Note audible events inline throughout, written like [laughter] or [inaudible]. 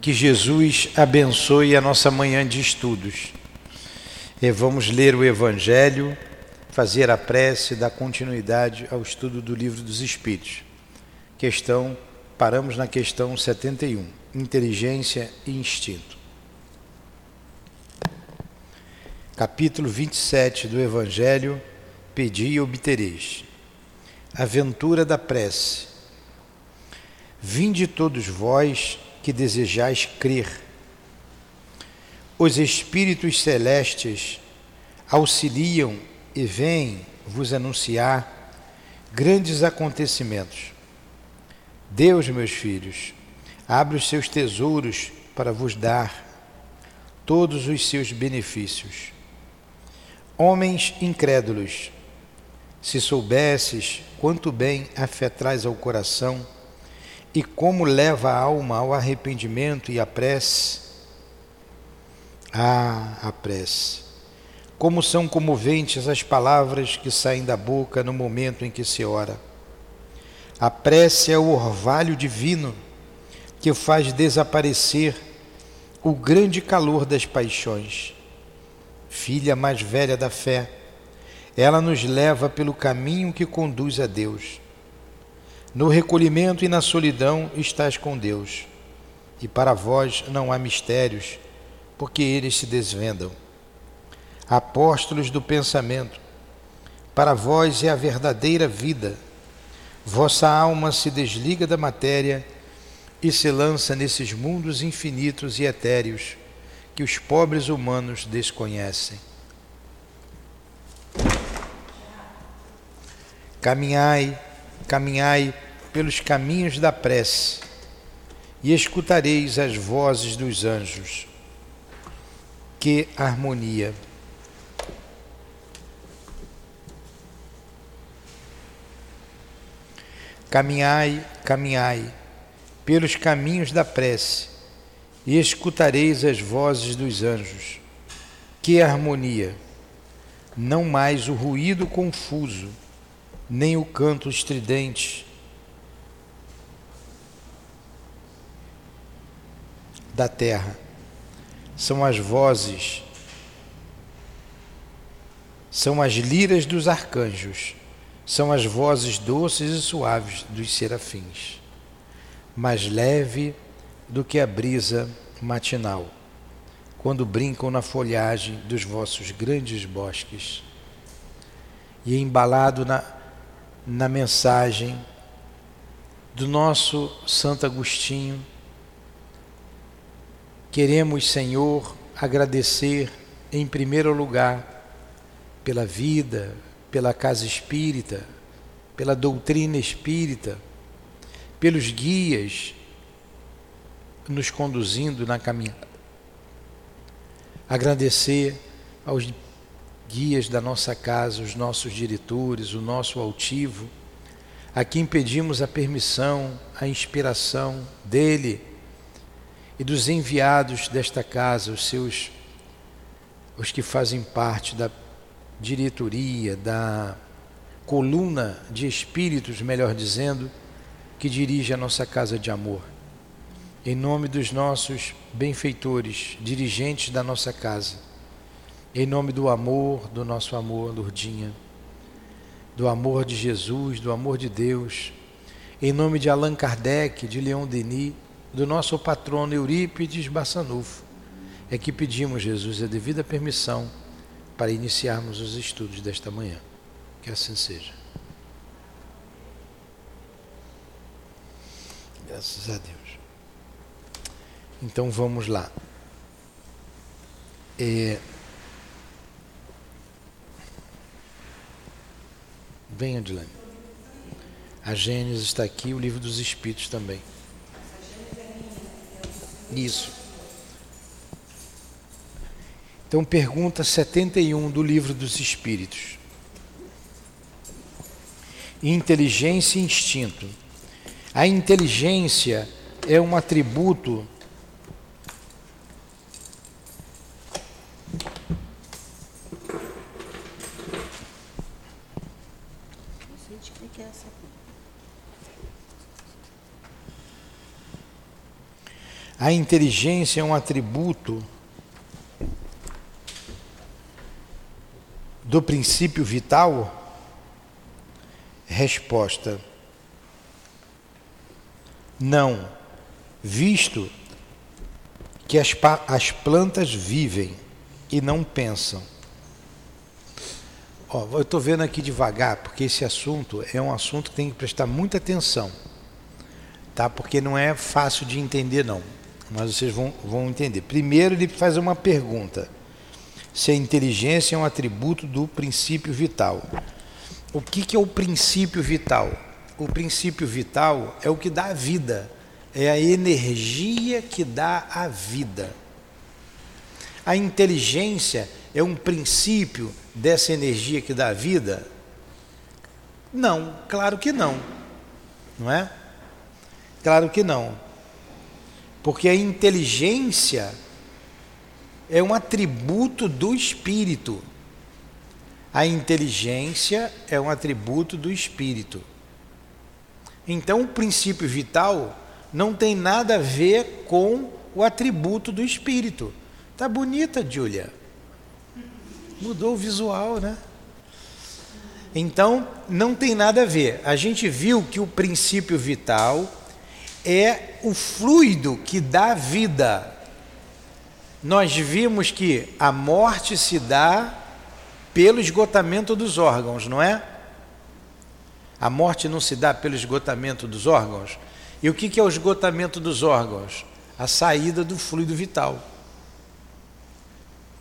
Que Jesus abençoe a nossa manhã de estudos. E vamos ler o Evangelho, fazer a prece, dar continuidade ao estudo do Livro dos Espíritos. Questão, paramos na questão 71, inteligência e instinto. Capítulo 27 do Evangelho, pedi e obtereis. Aventura da prece. Vinde todos vós que desejais crer. Os espíritos celestes auxiliam e vêm vos anunciar grandes acontecimentos. Deus, meus filhos, abre os seus tesouros para vos dar todos os seus benefícios. Homens incrédulos, se soubesses quanto bem a fé traz ao coração, e como leva a alma ao arrependimento e à prece. Ah, a prece. Como são comoventes as palavras que saem da boca no momento em que se ora. A prece é o orvalho divino que faz desaparecer o grande calor das paixões. Filha mais velha da fé, ela nos leva pelo caminho que conduz a Deus no recolhimento e na solidão estás com Deus, e para vós não há mistérios, porque eles se desvendam. Apóstolos do pensamento, para vós é a verdadeira vida. Vossa alma se desliga da matéria e se lança nesses mundos infinitos e etéreos que os pobres humanos desconhecem. Caminhai, caminhai pelos caminhos da prece e escutareis as vozes dos anjos. Que harmonia! Caminhai, caminhai pelos caminhos da prece e escutareis as vozes dos anjos. Que harmonia! Não mais o ruído confuso, nem o canto estridente da terra. São as vozes, são as liras dos arcanjos, são as vozes doces e suaves dos serafins, mais leve do que a brisa matinal, quando brincam na folhagem dos vossos grandes bosques. E embalado na, na mensagem do nosso Santo Agostinho, Queremos, Senhor, agradecer em primeiro lugar pela vida, pela casa espírita, pela doutrina espírita, pelos guias nos conduzindo na caminhada. Agradecer aos guias da nossa casa, os nossos diretores, o nosso altivo, a quem pedimos a permissão, a inspiração dele e dos enviados desta casa, os seus os que fazem parte da diretoria, da coluna de espíritos, melhor dizendo, que dirige a nossa casa de amor. Em nome dos nossos benfeitores, dirigentes da nossa casa, em nome do amor, do nosso amor, Lourdinha, do amor de Jesus, do amor de Deus, em nome de Allan Kardec, de Leon Denis, do nosso patrono Eurípides Bassanufo, é que pedimos, Jesus, a devida permissão para iniciarmos os estudos desta manhã. Que assim seja. Graças a Deus. Então vamos lá. É... Venha, Adilane. A Gênesis está aqui, o livro dos Espíritos também. Isso. Então, pergunta 71 do Livro dos Espíritos. Inteligência e instinto. A inteligência é um atributo A inteligência é um atributo do princípio vital? Resposta: Não, visto que as, as plantas vivem e não pensam. Ó, eu estou vendo aqui devagar, porque esse assunto é um assunto que tem que prestar muita atenção, tá? Porque não é fácil de entender, não. Mas vocês vão, vão entender. Primeiro, ele faz uma pergunta: se a inteligência é um atributo do princípio vital. O que, que é o princípio vital? O princípio vital é o que dá a vida, é a energia que dá a vida. A inteligência é um princípio dessa energia que dá a vida? Não, claro que não. Não é? Claro que não. Porque a inteligência é um atributo do espírito. A inteligência é um atributo do espírito. Então, o princípio vital não tem nada a ver com o atributo do espírito. Tá bonita, Júlia. Mudou o visual, né? Então, não tem nada a ver. A gente viu que o princípio vital é o fluido que dá vida. Nós vimos que a morte se dá pelo esgotamento dos órgãos, não é? A morte não se dá pelo esgotamento dos órgãos. E o que é o esgotamento dos órgãos? A saída do fluido vital.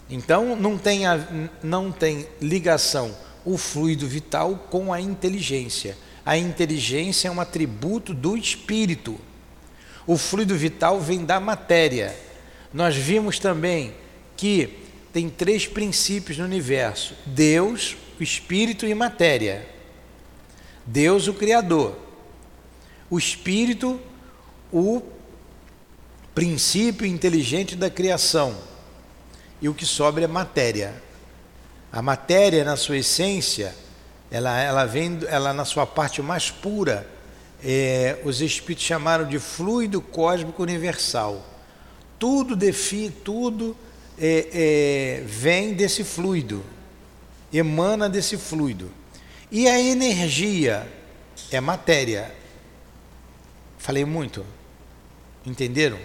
Então não tem, a, não tem ligação o fluido vital com a inteligência. A inteligência é um atributo do espírito. O fluido vital vem da matéria. Nós vimos também que tem três princípios no universo: Deus, o espírito e matéria. Deus, o criador. O espírito, o princípio inteligente da criação. E o que sobra é matéria. A matéria, na sua essência, ela, ela vem, ela na sua parte mais pura, é, os espíritos chamaram de fluido cósmico universal. Tudo define, tudo é, é, vem desse fluido, emana desse fluido. E a energia é matéria. Falei muito? Entenderam?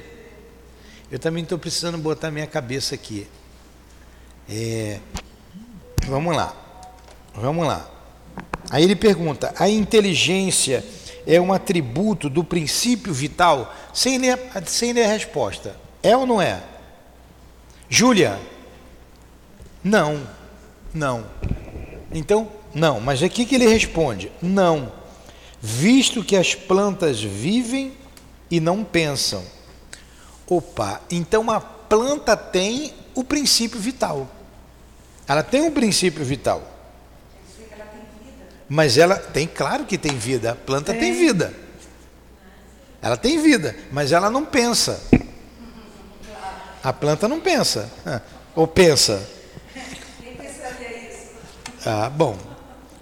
Eu também estou precisando botar minha cabeça aqui. É, vamos lá. Vamos lá. Aí ele pergunta: a inteligência é um atributo do princípio vital? Sem ler, sem ler a resposta. É ou não é? Júlia? Não. Não. Então, não. Mas aqui que ele responde: não. Visto que as plantas vivem e não pensam. Opa, então a planta tem o princípio vital. Ela tem um princípio vital. Mas ela tem, claro que tem vida. A planta tem vida. Ela tem vida, mas ela não pensa. A planta não pensa. Ou pensa? Ah, bom.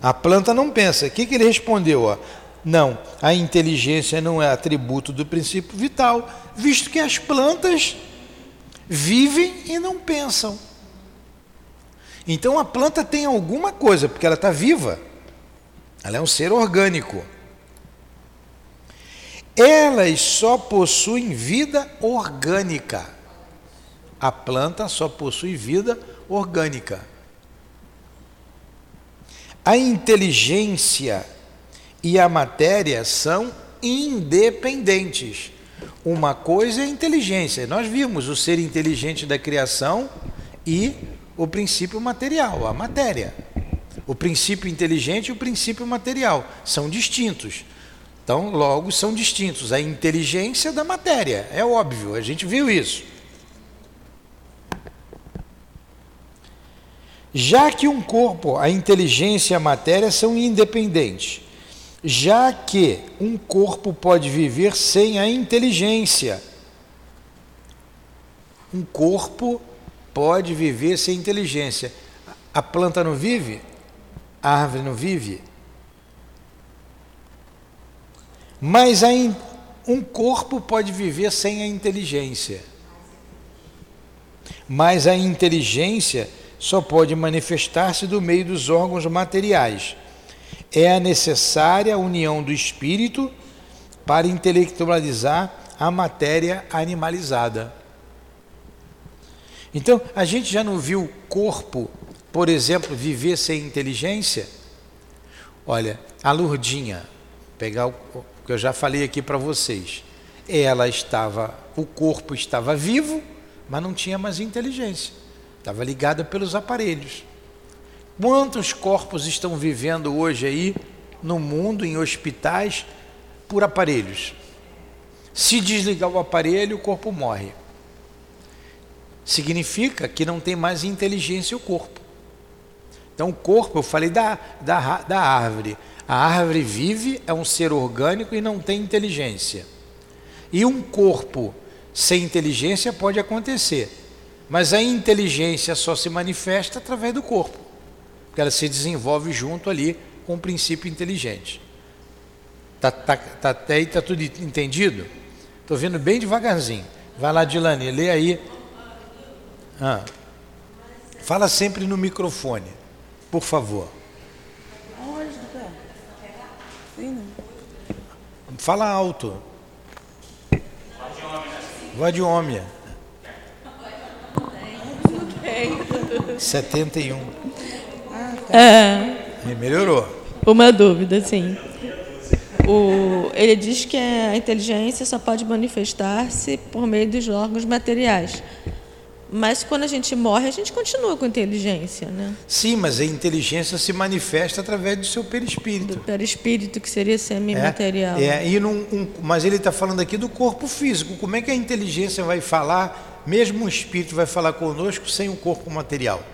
A planta não pensa. O que, que ele respondeu? Ó? Não, a inteligência não é atributo do princípio vital, visto que as plantas vivem e não pensam. Então a planta tem alguma coisa, porque ela está viva. Ela é um ser orgânico. Elas só possuem vida orgânica. A planta só possui vida orgânica. A inteligência e a matéria são independentes. Uma coisa é a inteligência. Nós vimos o ser inteligente da criação e o princípio material, a matéria. O princípio inteligente e o princípio material são distintos. Então, logo são distintos. A inteligência da matéria, é óbvio, a gente viu isso. Já que um corpo, a inteligência e a matéria são independentes, já que um corpo pode viver sem a inteligência, um corpo pode viver sem inteligência. A planta não vive? A árvore não vive? Mas in... Um corpo pode viver sem a inteligência, mas a inteligência só pode manifestar-se do meio dos órgãos materiais. É a necessária união do espírito para intelectualizar a matéria animalizada. Então, a gente já não viu corpo, por exemplo, viver sem inteligência? Olha, a Lurdinha, pegar o que eu já falei aqui para vocês. Ela estava, o corpo estava vivo, mas não tinha mais inteligência. Estava ligada pelos aparelhos. Quantos corpos estão vivendo hoje aí no mundo, em hospitais, por aparelhos? Se desligar o aparelho, o corpo morre significa que não tem mais inteligência o corpo. Então, o corpo, eu falei da, da, da árvore. A árvore vive, é um ser orgânico e não tem inteligência. E um corpo sem inteligência pode acontecer, mas a inteligência só se manifesta através do corpo, porque ela se desenvolve junto ali com o princípio inteligente. Tá, tá, tá, até aí está tudo entendido? Estou vendo bem devagarzinho. Vai lá, Dilane, lê aí ah. Fala sempre no microfone, por favor. Fala alto. Voz de homem. 71. É. Melhorou. Uma dúvida, sim. O, ele diz que a inteligência só pode manifestar-se por meio dos órgãos materiais. Mas quando a gente morre, a gente continua com inteligência, né? Sim, mas a inteligência se manifesta através do seu perispírito. Do perispírito, que seria semi-material. É, é, e num, um, mas ele está falando aqui do corpo físico. Como é que a inteligência vai falar, mesmo o espírito vai falar conosco sem o corpo material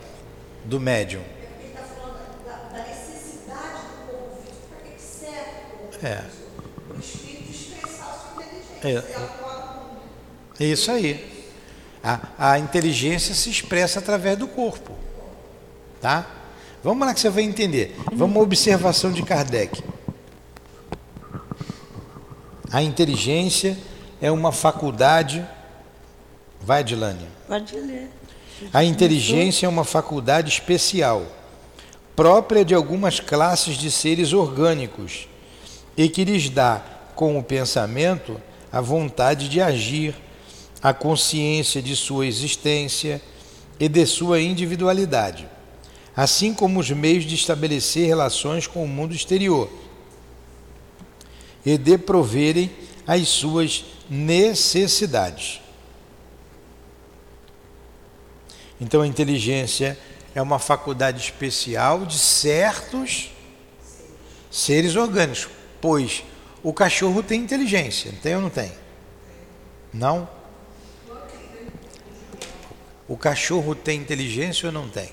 do médium? Ele está falando da, da, necessidade do corpo físico, para que serve é. o espírito expressar a sua inteligência. É, é isso aí. A, a inteligência se expressa através do corpo. Tá? Vamos lá que você vai entender. Vamos à observação de Kardec. A inteligência é uma faculdade. Vai, Dilane. Pode ler. A inteligência é uma faculdade especial, própria de algumas classes de seres orgânicos, e que lhes dá, com o pensamento, a vontade de agir a consciência de sua existência e de sua individualidade, assim como os meios de estabelecer relações com o mundo exterior e de proverem as suas necessidades. Então a inteligência é uma faculdade especial de certos seres orgânicos, pois o cachorro tem inteligência, tem ou não tem? Não? O cachorro tem inteligência ou não tem?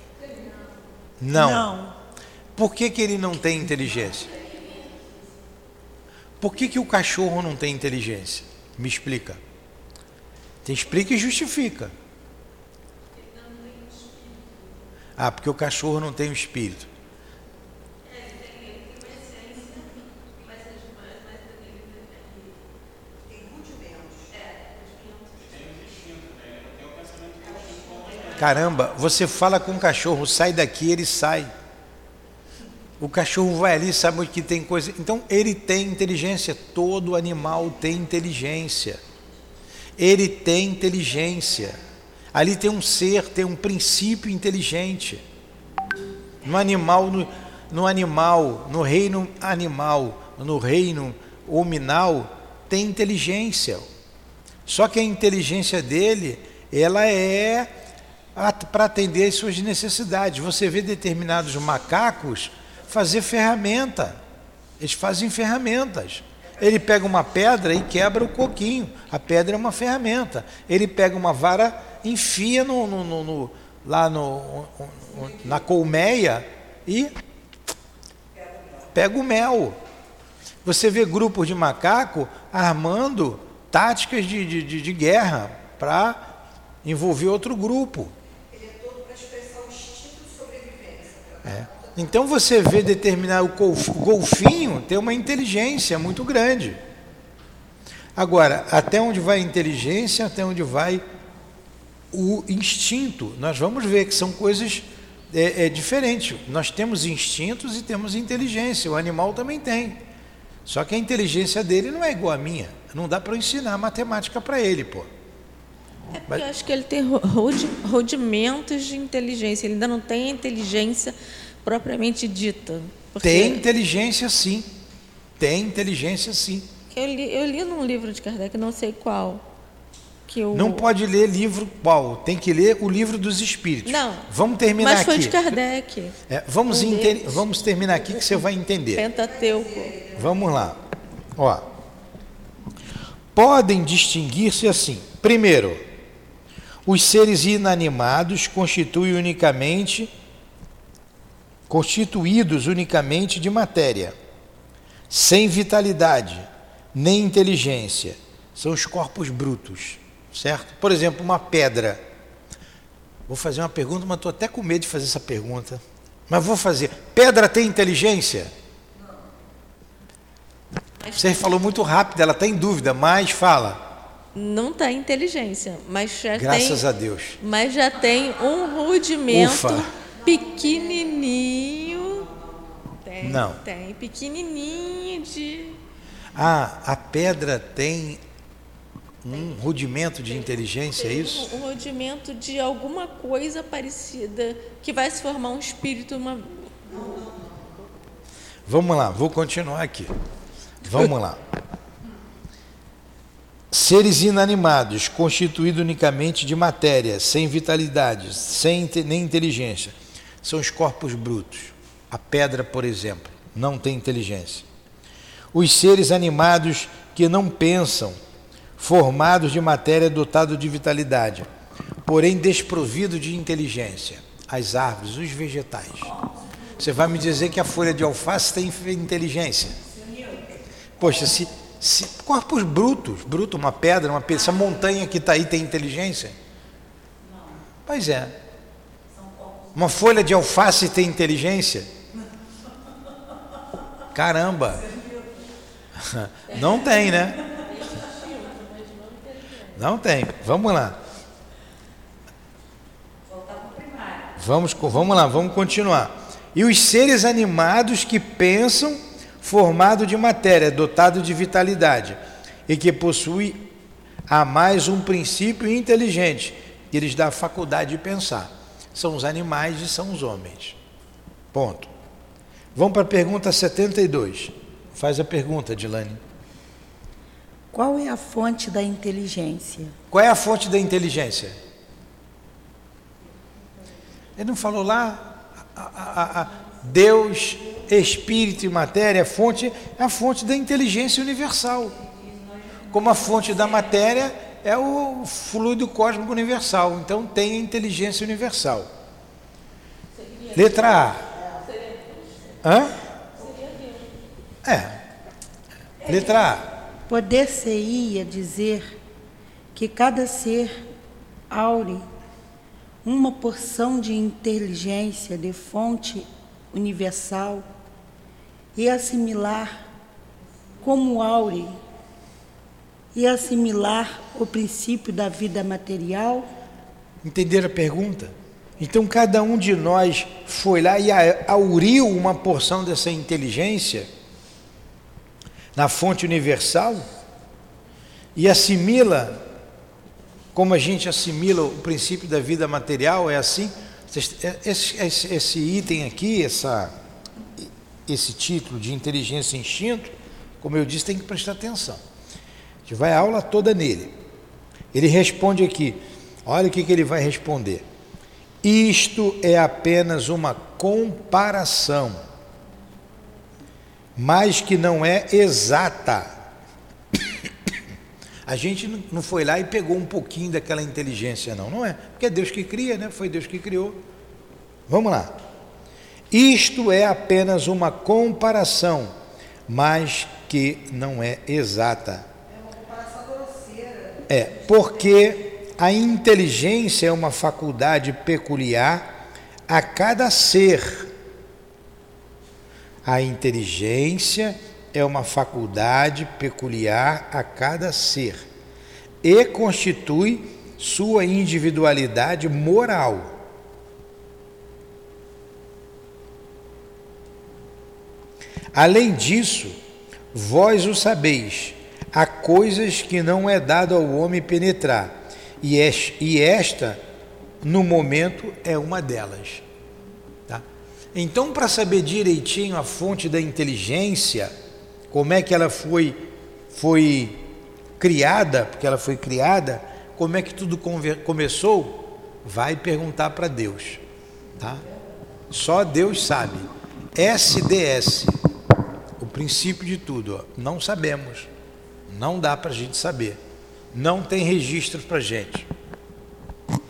Não. não. Por que, que ele não tem inteligência? Por que, que o cachorro não tem inteligência? Me explica. Te explica e justifica. Ah, porque o cachorro não tem o espírito. Caramba, você fala com o cachorro, sai daqui, ele sai. O cachorro vai ali, sabe que tem coisa. Então ele tem inteligência. Todo animal tem inteligência. Ele tem inteligência. Ali tem um ser, tem um princípio inteligente. No animal, no, no animal, no reino animal, no reino hominal, tem inteligência. Só que a inteligência dele, ela é para atender às suas necessidades. Você vê determinados macacos fazer ferramenta. Eles fazem ferramentas. Ele pega uma pedra e quebra o coquinho. A pedra é uma ferramenta. Ele pega uma vara, enfia no, no, no, no lá no, na colmeia e pega o mel. Você vê grupos de macaco armando táticas de, de, de guerra para envolver outro grupo. É. Então você vê determinar o golfinho ter uma inteligência muito grande. Agora, até onde vai a inteligência, até onde vai o instinto? Nós vamos ver que são coisas é, é diferentes. Nós temos instintos e temos inteligência. O animal também tem. Só que a inteligência dele não é igual à minha. Não dá para ensinar matemática para ele, pô. É porque eu acho que ele tem rudimentos de inteligência. Ele ainda não tem a inteligência propriamente dita. Porque Tem inteligência sim. Tem inteligência sim. Eu li, eu li num livro de Kardec, não sei qual. Que o... Não pode ler livro qual? Tem que ler o livro dos espíritos. Não. Vamos terminar Mas foi aqui. de Kardec. É, vamos, inte- deles. vamos terminar aqui que você vai entender. Pentateuco. Vamos lá. Ó. Podem distinguir-se assim. Primeiro, os seres inanimados constituem unicamente constituídos unicamente de matéria, sem vitalidade, nem inteligência. São os corpos brutos, certo? Por exemplo, uma pedra. Vou fazer uma pergunta, mas estou até com medo de fazer essa pergunta. Mas vou fazer. Pedra tem inteligência? Você falou muito rápido, ela está em dúvida, mas fala. Não tem inteligência, mas já Graças tem, a Deus. mas já tem um rudimento Ufa. pequenininho. Tem, Não. Tem pequenininho de Ah, a pedra tem um rudimento de inteligência, é isso? um, um rudimento de alguma coisa parecida que vai se formar um espírito uma Vamos lá, vou continuar aqui. Vamos lá. Seres inanimados, constituídos unicamente de matéria, sem vitalidade, sem nem inteligência, são os corpos brutos. A pedra, por exemplo, não tem inteligência. Os seres animados que não pensam, formados de matéria dotado de vitalidade, porém desprovido de inteligência. As árvores, os vegetais. Você vai me dizer que a folha de alface tem inteligência? Poxa, se, se corpos brutos, bruto, uma pedra, uma essa montanha que está aí tem inteligência? Pois é. Uma folha de alface tem inteligência? Caramba! Não tem, né? Não tem. Vamos lá. Vamos, vamos lá, vamos continuar. E os seres animados que pensam, formado de matéria, dotado de vitalidade, e que possui a mais um princípio inteligente, que lhes dá a faculdade de pensar. São os animais e são os homens. Ponto. Vamos para a pergunta 72. Faz a pergunta, Dilane. Qual é a fonte da inteligência? Qual é a fonte da inteligência? Ele não falou lá? A- a- a- Deus, Espírito e matéria, fonte é a fonte da inteligência universal. Como a fonte da matéria é o fluido cósmico universal. Então tem a inteligência universal. Letra A. Hã? É. Letra A. Poder-se-ia dizer que cada ser aure uma porção de inteligência de fonte universal e assimilar como aure e assimilar o princípio da vida material? Entenderam a pergunta? Então cada um de nós foi lá e auriu uma porção dessa inteligência na fonte universal e assimila, como a gente assimila o princípio da vida material, é assim? Esse, esse- esse item aqui, essa, esse título de inteligência e instinto, como eu disse, tem que prestar atenção. A gente vai a aula toda nele. Ele responde aqui, olha o que, que ele vai responder. Isto é apenas uma comparação, mas que não é exata. A gente não- foi lá e pegou um pouquinho daquela inteligência, não, não é? Porque é Deus que cria, né? Foi Deus que criou. Vamos lá. Isto é apenas uma comparação, mas que não é exata. É, porque a inteligência é uma faculdade peculiar a cada ser. A inteligência é uma faculdade peculiar a cada ser e constitui sua individualidade moral. Além disso, vós o sabeis, há coisas que não é dado ao homem penetrar, e, esta, no momento, é uma delas. Tá? Então, para saber direitinho a fonte da inteligência, como é que ela foi, foi criada, porque ela foi criada, como é que tudo começou, vai perguntar para Deus. Tá? Só Deus sabe. SDS, o princípio de tudo, ó, não sabemos. Não dá para a gente saber. Não tem registro para gente.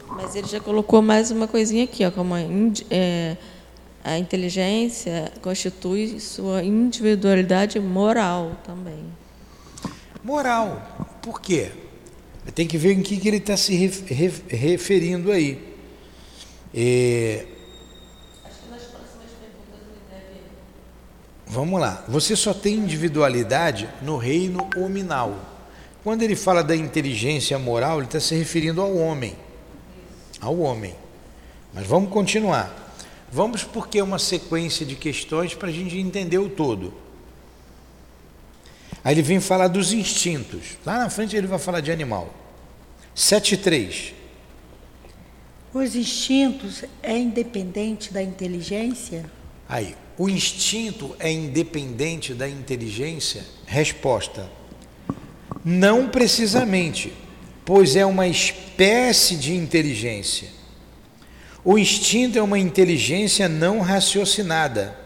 Mas ele já colocou mais uma coisinha aqui, ó, como a, é, a inteligência constitui sua individualidade moral também. Moral. Por quê? Tem que ver em que, que ele está se referindo aí. É... Vamos lá. Você só tem individualidade no reino hominal. Quando ele fala da inteligência moral, ele está se referindo ao homem. Ao homem. Mas vamos continuar. Vamos porque é uma sequência de questões para a gente entender o todo. Aí ele vem falar dos instintos. Lá na frente ele vai falar de animal. 7.3. Os instintos é independente da inteligência? Aí, o instinto é independente da inteligência? Resposta: Não precisamente, pois é uma espécie de inteligência. O instinto é uma inteligência não raciocinada.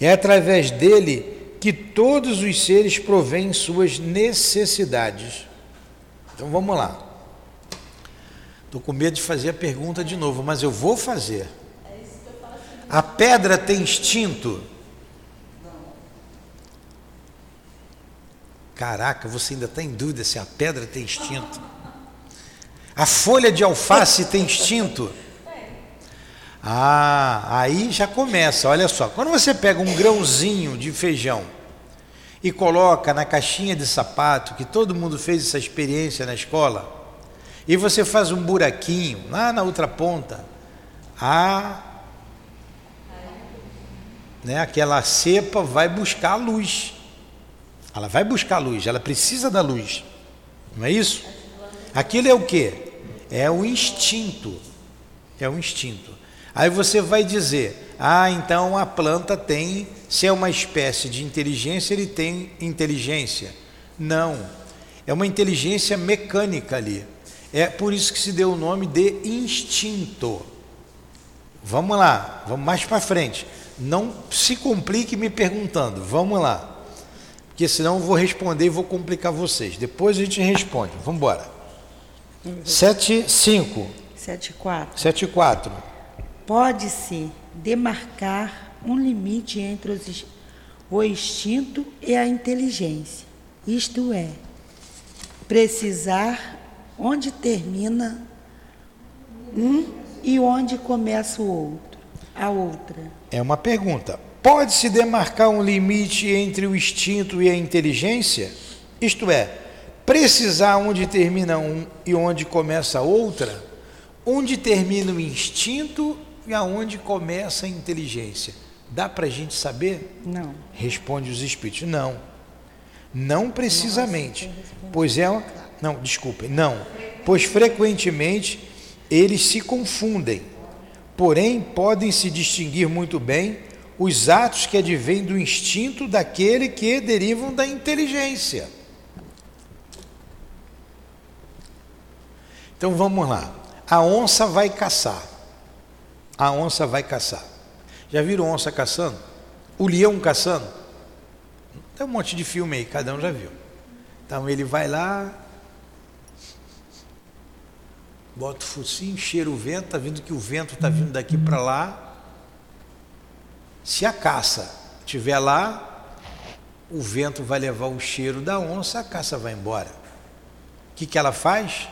É através dele que todos os seres provêm suas necessidades. Então vamos lá. Estou com medo de fazer a pergunta de novo, mas eu vou fazer. A pedra tem instinto? Caraca, você ainda está em dúvida se a pedra tem instinto. A folha de alface tem instinto? Ah, aí já começa, olha só. Quando você pega um grãozinho de feijão e coloca na caixinha de sapato, que todo mundo fez essa experiência na escola, e você faz um buraquinho lá na outra ponta, a né, aquela cepa vai buscar a luz. Ela vai buscar a luz, ela precisa da luz. Não é isso? Aquilo é o que? É o instinto. É o instinto. Aí você vai dizer: ah, então a planta tem, se é uma espécie de inteligência, ele tem inteligência. Não. É uma inteligência mecânica ali. É por isso que se deu o nome de instinto. Vamos lá, vamos mais para frente. Não se complique me perguntando. Vamos lá. Porque senão eu vou responder e vou complicar vocês. Depois a gente responde. Vamos embora. 7, 5. 7, 4. 7, 4. Pode-se demarcar um limite entre os, o instinto e a inteligência. Isto é, precisar onde termina um e onde começa o outro, a outra. É uma pergunta. Pode-se demarcar um limite entre o instinto e a inteligência? Isto é, precisar onde termina um e onde começa outra? Onde termina o instinto e aonde começa a inteligência? Dá para a gente saber? Não. Responde os espíritos: não. Não precisamente. Pois é. Uma, não, desculpem, não. Pois frequentemente eles se confundem. Porém, podem se distinguir muito bem os atos que advêm do instinto daquele que derivam da inteligência. Então vamos lá. A onça vai caçar. A onça vai caçar. Já viram onça caçando? O leão caçando? Tem um monte de filme aí, cada um já viu. Então ele vai lá, bota o focinho, cheira o vento, está vendo que o vento está vindo daqui para lá. Se a caça estiver lá, o vento vai levar o cheiro da onça, a caça vai embora. O que, que ela faz?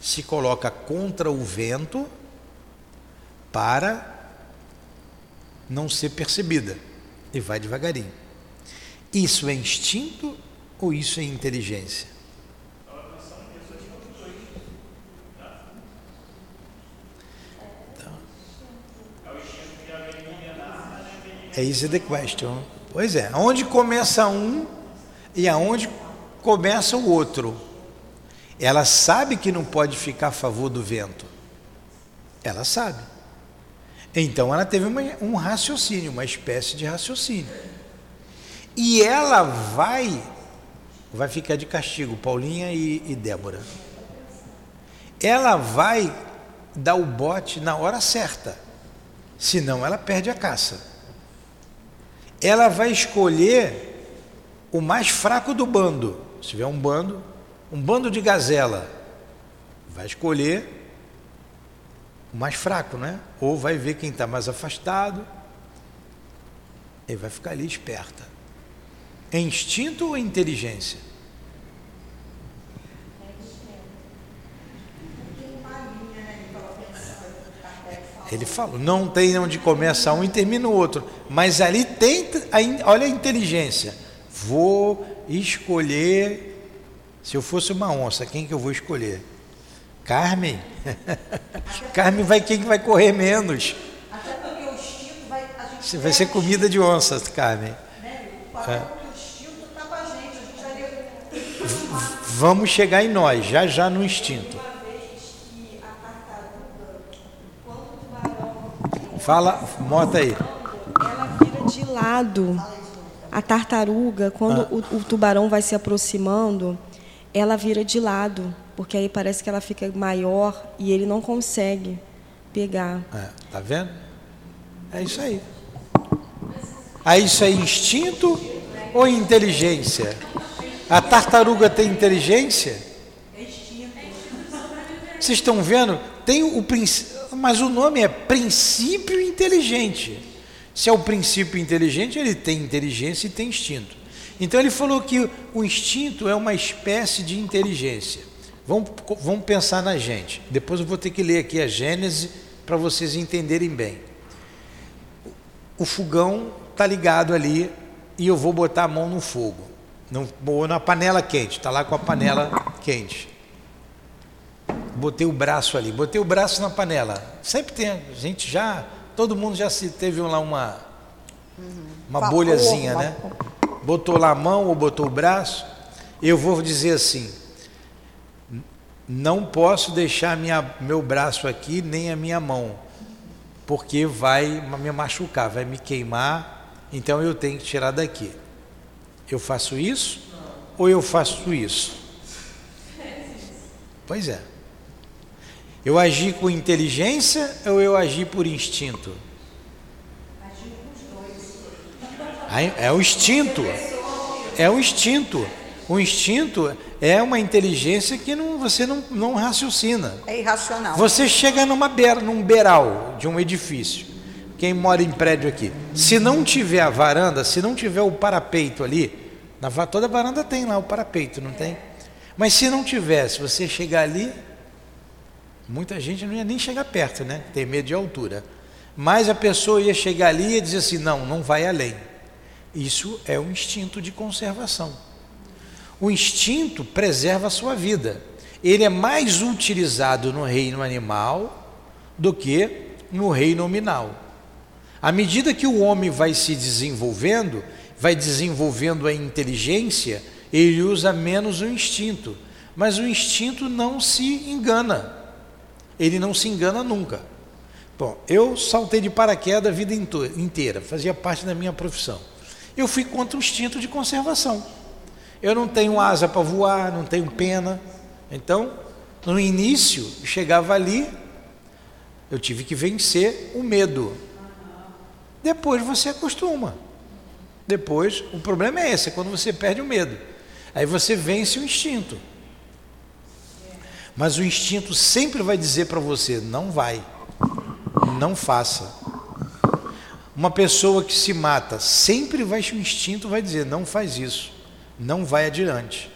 Se coloca contra o vento para não ser percebida e vai devagarinho. Isso é instinto ou isso é inteligência? É isso the question. Pois é, onde começa um e aonde começa o outro. Ela sabe que não pode ficar a favor do vento. Ela sabe. Então ela teve uma, um raciocínio, uma espécie de raciocínio. E ela vai, vai ficar de castigo, Paulinha e, e Débora. Ela vai dar o bote na hora certa, senão ela perde a caça. Ela vai escolher o mais fraco do bando. Se tiver um bando, um bando de gazela, vai escolher o mais fraco, né? Ou vai ver quem está mais afastado e vai ficar ali esperta. É instinto ou inteligência? Ele falou, não tem onde começa um e termina o outro, mas ali tem, olha a inteligência. Vou escolher, se eu fosse uma onça, quem que eu vou escolher? Carmen? [laughs] Carmen vai quem vai correr menos. Até porque o instinto vai. Gente Vai ser comida de onça, Carmen. né? Instinto está com a gente. A. Vamos chegar em nós, já já no instinto. Fala, mota aí. Ela vira de lado. A tartaruga, quando o, o tubarão vai se aproximando, ela vira de lado, porque aí parece que ela fica maior e ele não consegue pegar. É, tá vendo? É isso aí. Aí isso é instinto ou inteligência? A tartaruga tem inteligência? Vocês estão vendo? Tem o princípio, mas o nome é princípio inteligente. Se é o princípio inteligente, ele tem inteligência e tem instinto. Então ele falou que o instinto é uma espécie de inteligência. Vamos, vamos pensar na gente. Depois eu vou ter que ler aqui a Gênese para vocês entenderem bem. O fogão está ligado ali e eu vou botar a mão no fogo, ou na panela quente, está lá com a panela quente. Botei o braço ali, botei o braço na panela. Sempre tem, a gente já, todo mundo já se teve lá uma, uma Vapor, bolhazinha, né? Botou lá a mão ou botou o braço. Eu vou dizer assim: não posso deixar minha, meu braço aqui nem a minha mão, porque vai me machucar, vai me queimar, então eu tenho que tirar daqui. Eu faço isso ou eu faço isso? Pois é. Eu agi com inteligência ou eu agi por instinto? Aí, É o instinto. É o instinto. O instinto é uma inteligência que não, você não, não raciocina. É irracional. Você chega numa beira, num beiral de um edifício. Quem mora em prédio aqui, se não tiver a varanda, se não tiver o parapeito ali, na, toda varanda tem lá o parapeito, não tem? Mas se não tivesse, você chegar ali, muita gente não ia nem chegar perto, né? Tem medo de altura. Mas a pessoa ia chegar ali e ia dizer assim: não, não vai além. Isso é o instinto de conservação. O instinto preserva a sua vida. Ele é mais utilizado no reino animal do que no reino nominal. À medida que o homem vai se desenvolvendo, vai desenvolvendo a inteligência, ele usa menos o instinto. Mas o instinto não se engana. Ele não se engana nunca. Bom, eu saltei de paraquedas a vida inteira, fazia parte da minha profissão. Eu fui contra o instinto de conservação. Eu não tenho asa para voar, não tenho pena. Então, no início, chegava ali, eu tive que vencer o medo. Depois você acostuma. Depois, o problema é esse, é quando você perde o medo. Aí você vence o instinto. Mas o instinto sempre vai dizer para você: não vai, não faça. Uma pessoa que se mata, sempre vai o instinto vai dizer: não faz isso, não vai adiante.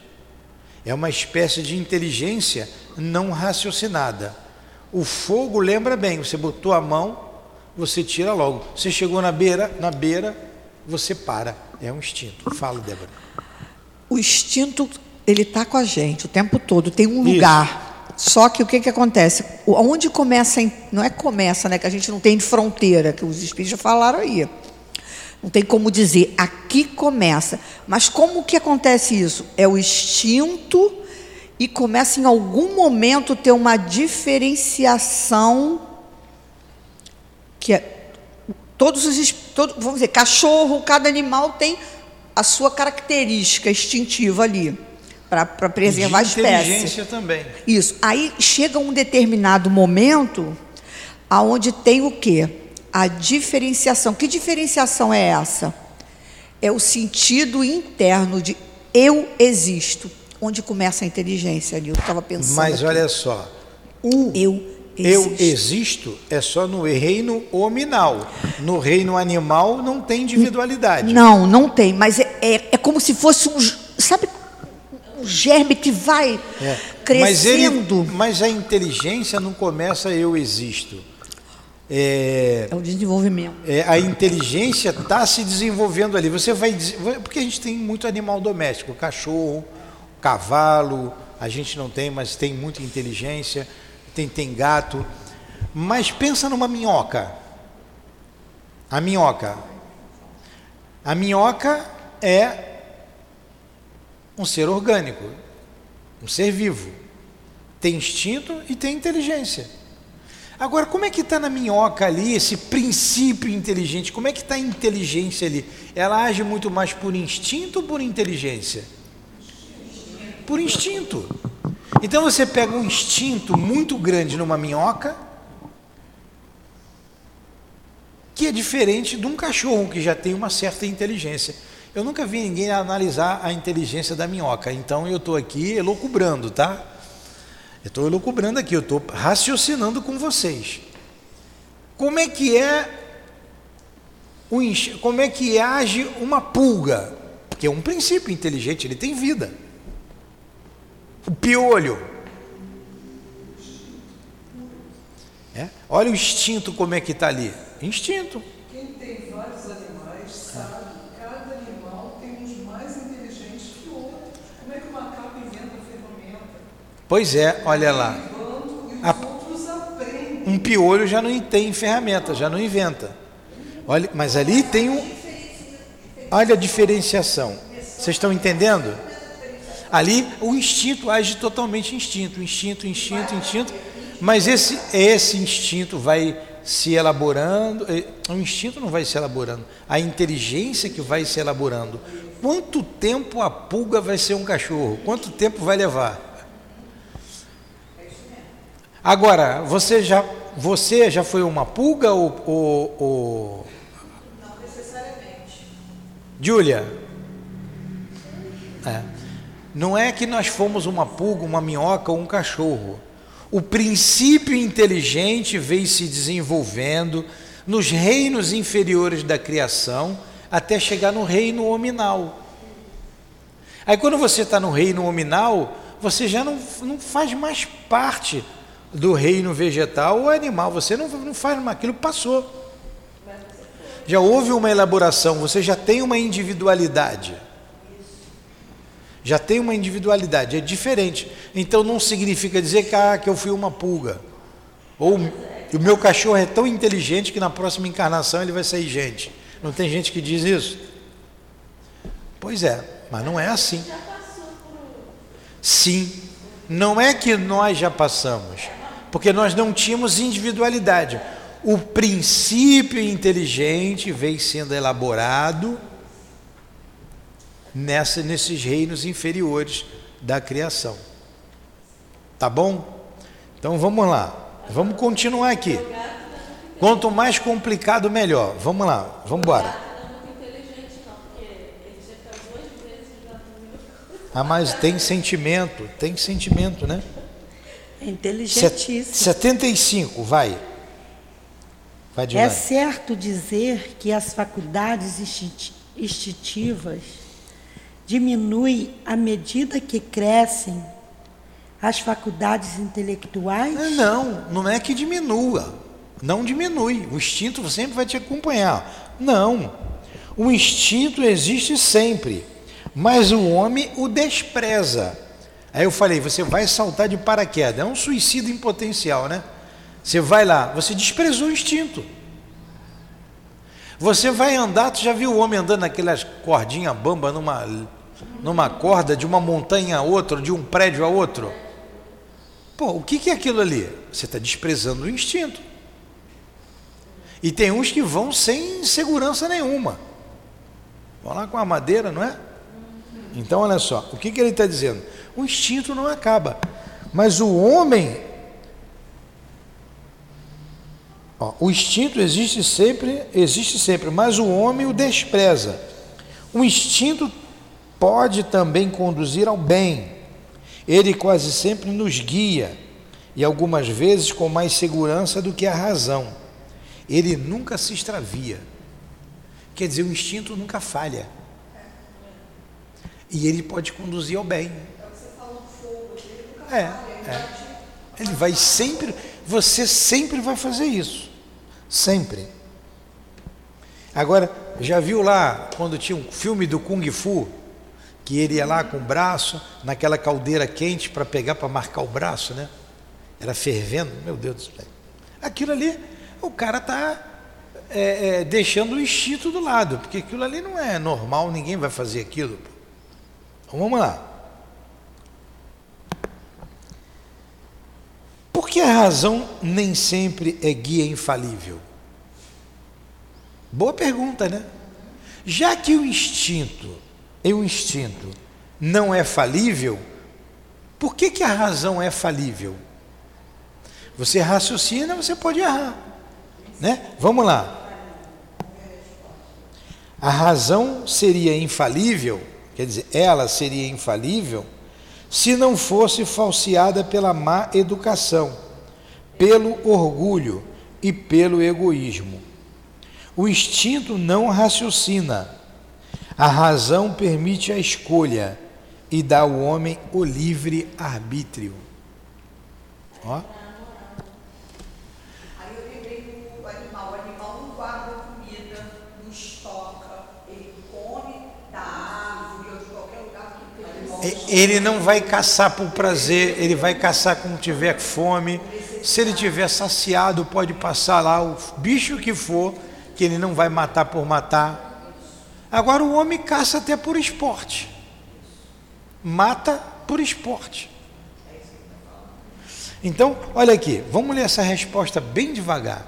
É uma espécie de inteligência não raciocinada. O fogo lembra bem, você botou a mão, você tira logo. Você chegou na beira, na beira, você para. É um instinto. Fala, Débora. O instinto, ele está com a gente o tempo todo, tem um Isso. lugar. Só que o que, que acontece? Onde começa, não é começa, né? Que a gente não tem fronteira, que os espíritos já falaram aí. Não tem como dizer, aqui começa. Mas como que acontece isso? É o instinto e começa em algum momento ter uma diferenciação que é todos os es- todo, vamos dizer, cachorro, cada animal tem a sua característica instintiva ali para preservar a De espécie. inteligência também. Isso. Aí chega um determinado momento aonde tem o quê? A diferenciação. Que diferenciação é essa? É o sentido interno de eu existo, onde começa a inteligência. Eu estava pensando. Mas aqui. olha só, o eu eu existo. existo é só no reino hominal. No reino animal não tem individualidade. Não, não tem, mas é, é, é como se fosse um, sabe, um germe que vai É. Mas, ele, crescendo. mas a inteligência não começa eu existo. É, É o desenvolvimento. é, a inteligência está se desenvolvendo ali. Você vai- porque a gente tem muito animal doméstico, cachorro, cavalo. A gente não tem, mas tem muita inteligência. Tem tem gato. Mas pensa numa minhoca. A minhoca. A minhoca é um ser orgânico, um ser vivo. Tem instinto e tem inteligência. Agora, como é que está na minhoca ali esse princípio inteligente? Como é que está a inteligência ali? Ela age muito mais por instinto ou por inteligência? Por instinto. Então você pega um instinto muito grande numa minhoca, que é diferente de um cachorro que já tem uma certa inteligência. Eu nunca vi ninguém analisar a inteligência da minhoca, então eu estou aqui elocubrando, tá? Eu estou elucubrando aqui, eu estou raciocinando com vocês. Como é que é o como é que age uma pulga? Porque é um princípio inteligente, ele tem vida. O piolho. É? Olha o instinto como é que está ali. Instinto. Quem tem vários animais sabe que cada animal tem uns mais inteligentes que outros. Como é que o macaco inventa ferramenta? Pois é, olha lá. A-. Um piolho já não tem ferramenta, já não inventa. Olha, mas ali tem um. Olha a diferenciação. Vocês estão entendendo? Ali o instinto age totalmente instinto, instinto, instinto, instinto. Mas esse esse instinto vai se elaborando. eh, O instinto não vai se elaborando. A inteligência que vai se elaborando. Quanto tempo a pulga vai ser um cachorro? Quanto tempo vai levar? Agora, você já, você já foi uma pulga ou. ou, ou... Não necessariamente. Júlia? É. Não é que nós fomos uma pulga, uma minhoca ou um cachorro. O princípio inteligente veio se desenvolvendo nos reinos inferiores da criação até chegar no reino hominal. Aí quando você está no reino hominal, você já não, não faz mais parte do reino vegetal ou animal, você não, não faz mais, aquilo passou. Já houve uma elaboração, você já tem uma individualidade. Já tem uma individualidade, é diferente. Então não significa dizer que, ah, que eu fui uma pulga. Ou o meu cachorro é tão inteligente que na próxima encarnação ele vai sair gente. Não tem gente que diz isso? Pois é, mas não é assim. Sim, não é que nós já passamos, porque nós não tínhamos individualidade. O princípio inteligente veio sendo elaborado nessa, nesses reinos inferiores da criação. Tá bom? Então vamos lá. Vamos continuar aqui. Quanto mais complicado, melhor. Vamos lá, vamos embora. Ah, mas tem sentimento, tem sentimento, né? É inteligentíssimo. 75, vai. Vai de É certo dizer que as faculdades instinti- instintivas diminuem à medida que crescem as faculdades intelectuais? Não, não é que diminua. Não diminui. O instinto sempre vai te acompanhar. Não. O instinto existe sempre, mas o homem o despreza. Aí eu falei, você vai saltar de paraquedas, é um suicídio em potencial, né? Você vai lá, você desprezou o instinto. Você vai andar, tu já viu o homem andando naquelas cordinhas bamba numa, numa corda de uma montanha a outra, de um prédio a outro? Pô, o que, que é aquilo ali? Você está desprezando o instinto. E tem uns que vão sem segurança nenhuma. Vão lá com a madeira, não é? Então, olha só, o que, que ele está dizendo? O instinto não acaba, mas o homem. Ó, o instinto existe sempre, existe sempre, mas o homem o despreza. O instinto pode também conduzir ao bem. Ele quase sempre nos guia, e algumas vezes com mais segurança do que a razão. Ele nunca se extravia. Quer dizer, o instinto nunca falha. E ele pode conduzir ao bem. É, é. Ele vai sempre, você sempre vai fazer isso. Sempre. Agora, já viu lá quando tinha um filme do Kung Fu? Que ele ia lá com o braço naquela caldeira quente para pegar para marcar o braço, né? Era fervendo, meu Deus do céu. Aquilo ali, o cara está é, é, deixando o instinto do lado, porque aquilo ali não é normal, ninguém vai fazer aquilo. Então, vamos lá. Por que a razão nem sempre é guia infalível? Boa pergunta, né? Já que o instinto, e o instinto não é falível, por que, que a razão é falível? Você raciocina, você pode errar. Né? Vamos lá. A razão seria infalível, quer dizer, ela seria infalível se não fosse falseada pela má educação, pelo orgulho e pelo egoísmo. O instinto não raciocina, a razão permite a escolha e dá ao homem o livre arbítrio. Ó. Aí eu lembrei do animal. O animal não guarda comida, não estoca, ele come da árvore ou de qualquer lugar que tem. E- Ele não vai caçar por prazer, ele vai caçar quando tiver fome. Se ele tiver saciado, pode passar lá o bicho que for, que ele não vai matar por matar. Agora o homem caça até por esporte. Mata por esporte. Então, olha aqui, vamos ler essa resposta bem devagar.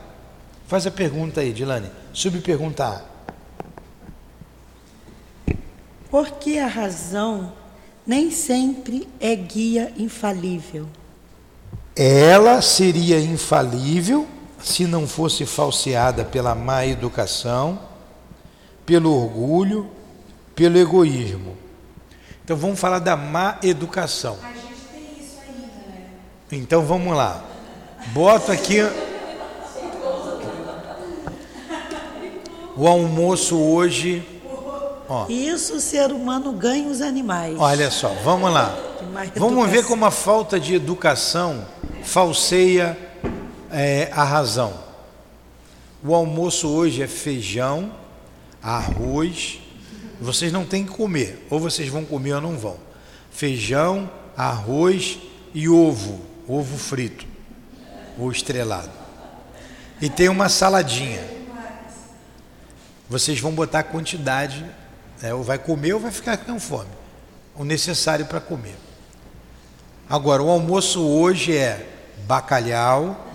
Faz a pergunta aí, Dilane. Subpergunta A. Porque a razão nem sempre é guia infalível. Ela seria infalível se não fosse falseada pela má educação, pelo orgulho, pelo egoísmo. Então vamos falar da má educação. Então vamos lá. Boto aqui o almoço hoje. Ó, Isso o ser humano ganha os animais. olha só, vamos lá. Vamos ver como a falta de educação falseia é, a razão. O almoço hoje é feijão, arroz. Vocês não têm que comer, ou vocês vão comer ou não vão. Feijão, arroz e ovo, ovo frito, ou estrelado. E tem uma saladinha. Vocês vão botar a quantidade, né, ou vai comer ou vai ficar com fome. O necessário para comer. Agora, o almoço hoje é bacalhau,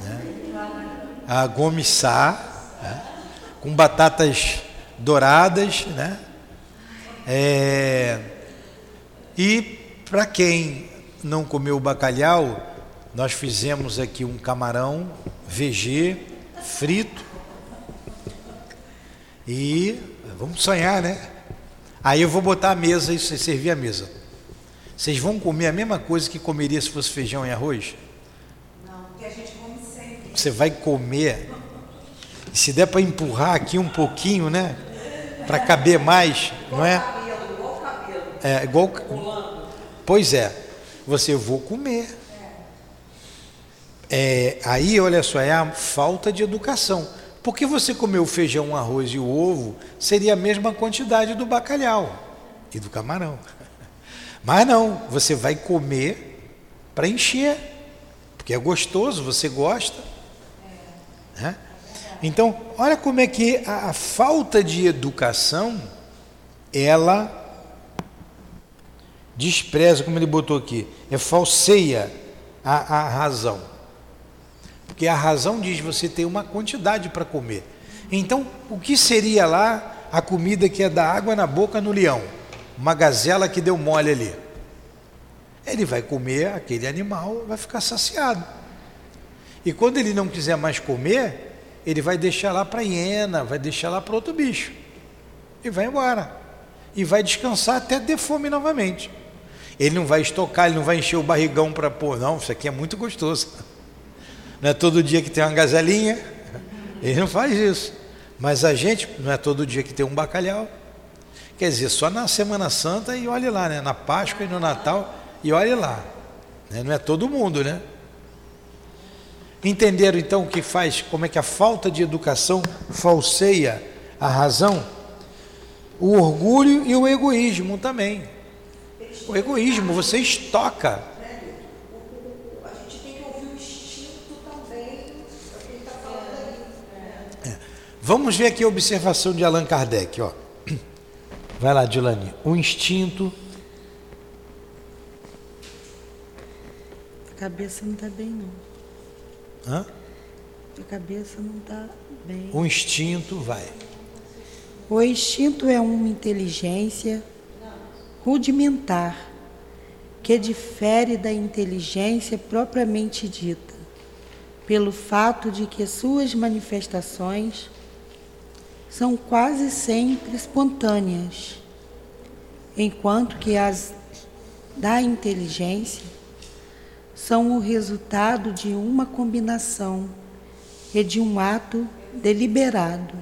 né? a gomissá, né? com batatas douradas, né? É, E para quem não comeu bacalhau, nós fizemos aqui um camarão VG frito e vamos sonhar, né? Aí eu vou botar a mesa e servir a mesa. Vocês vão comer a mesma coisa que comeria se fosse feijão e arroz? Não, porque a gente come sempre. Você vai comer. E se der para empurrar aqui um pouquinho, né? Para caber mais, não é? Cabelo, igual cabelo. É igual. Pois é. Você vou comer. É, aí, olha só, é a falta de educação. Porque você comer o feijão, o arroz e o ovo seria a mesma quantidade do bacalhau e do camarão. [laughs] Mas não, você vai comer para encher, porque é gostoso, você gosta. Né? Então, olha como é que a, a falta de educação, ela despreza, como ele botou aqui, é falseia a, a razão. Porque a razão diz você tem uma quantidade para comer. Então, o que seria lá a comida que é da água na boca no leão? Uma gazela que deu mole ali. Ele vai comer aquele animal, vai ficar saciado. E quando ele não quiser mais comer, ele vai deixar lá para a hiena, vai deixar lá para outro bicho. E vai embora. E vai descansar até ter fome novamente. Ele não vai estocar, ele não vai encher o barrigão para pôr, não, isso aqui é muito gostoso. Não é todo dia que tem uma gazelinha, ele não faz isso. Mas a gente, não é todo dia que tem um bacalhau. Quer dizer, só na Semana Santa e olhe lá, né? Na Páscoa e no Natal e olhe lá. Né? Não é todo mundo, né? Entenderam então o que faz, como é que a falta de educação falseia a razão? O orgulho e o egoísmo também. O egoísmo, você estoca. A gente tem que ouvir o instinto também, é o que ele está falando aí. Vamos ver aqui a observação de Allan Kardec, ó. [clears throat] Vai lá, Dilane. O instinto. A cabeça não está bem, não. Hã? A cabeça não está bem. O instinto vai. O instinto é uma inteligência rudimentar que difere da inteligência propriamente dita, pelo fato de que suas manifestações são quase sempre espontâneas, enquanto que as da inteligência são o resultado de uma combinação e de um ato deliberado.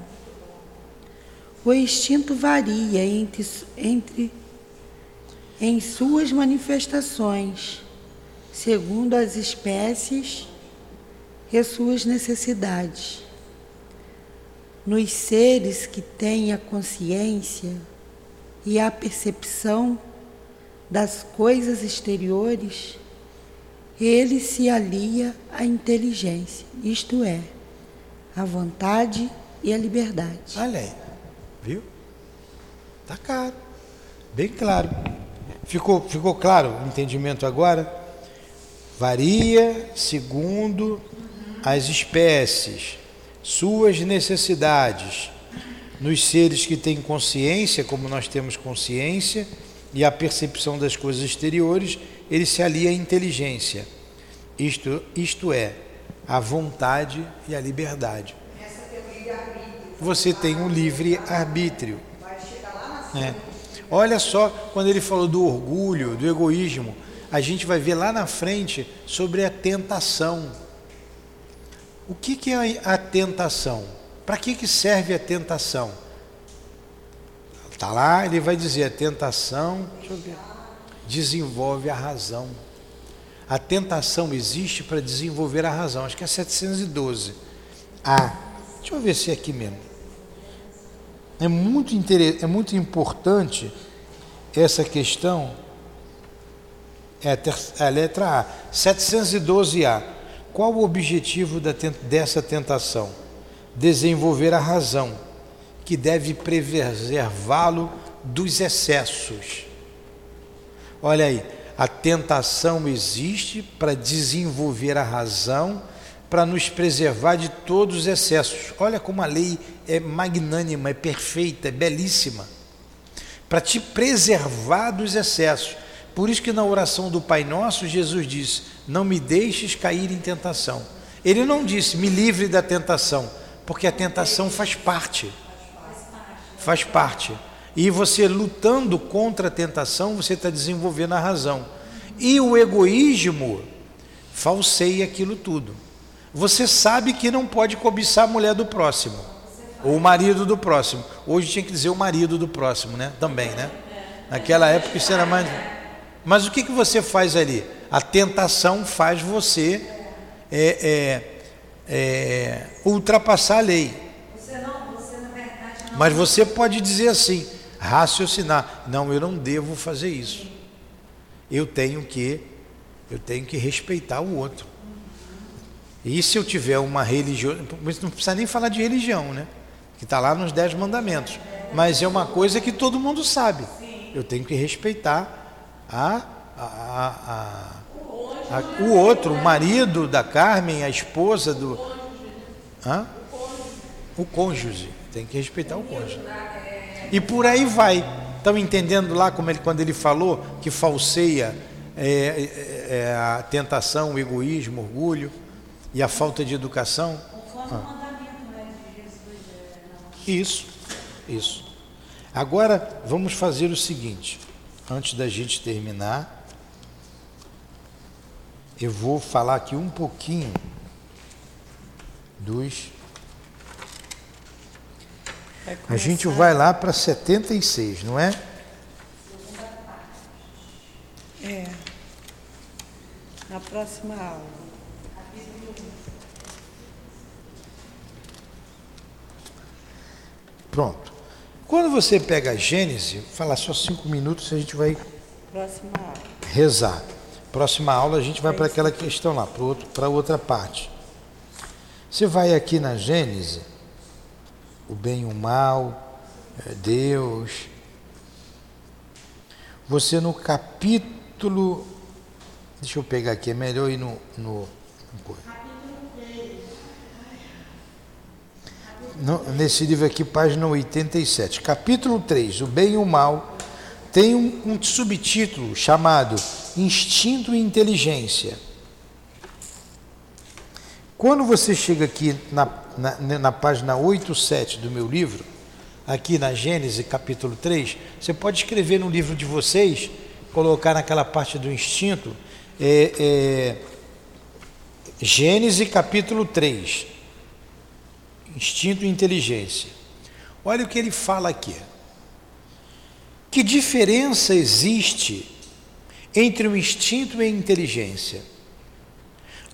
O instinto varia entre, entre em suas manifestações, segundo as espécies e suas necessidades. Nos seres que têm a consciência e a percepção das coisas exteriores, ele se alia à inteligência, isto é, à vontade e à liberdade. Olha aí, viu? Tá caro, bem claro. Ficou, ficou claro o entendimento agora? Varia segundo as espécies, suas necessidades. Nos seres que têm consciência, como nós temos consciência, e a percepção das coisas exteriores, ele se alia à inteligência. Isto, isto é, a vontade e a liberdade. Você tem um livre arbítrio. É. Olha só, quando ele falou do orgulho, do egoísmo, a gente vai ver lá na frente sobre a tentação. O que, que é a tentação? Para que, que serve a tentação? Está lá, ele vai dizer: a tentação desenvolve a razão. A tentação existe para desenvolver a razão. Acho que é 712. Ah, deixa eu ver se é aqui mesmo. É muito, é muito importante essa questão. É a, a letra A. 712A. Qual o objetivo dessa tentação? Desenvolver a razão, que deve preservá-lo dos excessos. Olha aí, a tentação existe para desenvolver a razão para nos preservar de todos os excessos. Olha como a lei é magnânima, é perfeita, é belíssima. Para te preservar dos excessos. Por isso que na oração do Pai Nosso, Jesus disse: Não me deixes cair em tentação. Ele não disse, me livre da tentação, porque a tentação faz parte. Faz parte. E você lutando contra a tentação, você está desenvolvendo a razão. E o egoísmo falseia aquilo tudo. Você sabe que não pode cobiçar a mulher do próximo, ou o marido do próximo. Hoje tinha que dizer o marido do próximo, né? Também, né? Naquela época isso era mais. Mas o que, que você faz ali? A tentação faz você é, é, é, ultrapassar a lei. Mas você pode dizer assim, raciocinar, não, eu não devo fazer isso. Eu tenho que eu tenho que respeitar o outro. E se eu tiver uma religião, não precisa nem falar de religião, né? Que está lá nos dez mandamentos. Mas é uma coisa que todo mundo sabe. Eu tenho que respeitar a, a, a, a, o outro, o marido da Carmen, a esposa do. Hã? O cônjuge. Tem que respeitar o cônjuge. E por aí vai. Estão entendendo lá como ele, quando ele falou que falseia é, é, é a tentação, o egoísmo, o orgulho e a falta de educação? Ah. Isso, isso. Agora vamos fazer o seguinte, antes da gente terminar, eu vou falar aqui um pouquinho dos. A gente vai lá para 76, não é? É. Na próxima aula. Pronto. Quando você pega a Gênese, falar só cinco minutos, a gente vai Próxima aula. rezar. Próxima aula a gente vai para aquela questão lá, para outra parte. Você vai aqui na Gênese, o bem e o mal, é Deus. Você no capítulo. Deixa eu pegar aqui, é melhor ir no. no, no no, nesse livro aqui, página 87, capítulo 3, o bem e o mal, tem um, um subtítulo chamado Instinto e Inteligência. Quando você chega aqui na, na, na página 87 do meu livro, aqui na Gênesis capítulo 3, você pode escrever no livro de vocês, colocar naquela parte do instinto, é, é, Gênesis capítulo 3, instinto e inteligência. Olha o que ele fala aqui. Que diferença existe entre o instinto e a inteligência?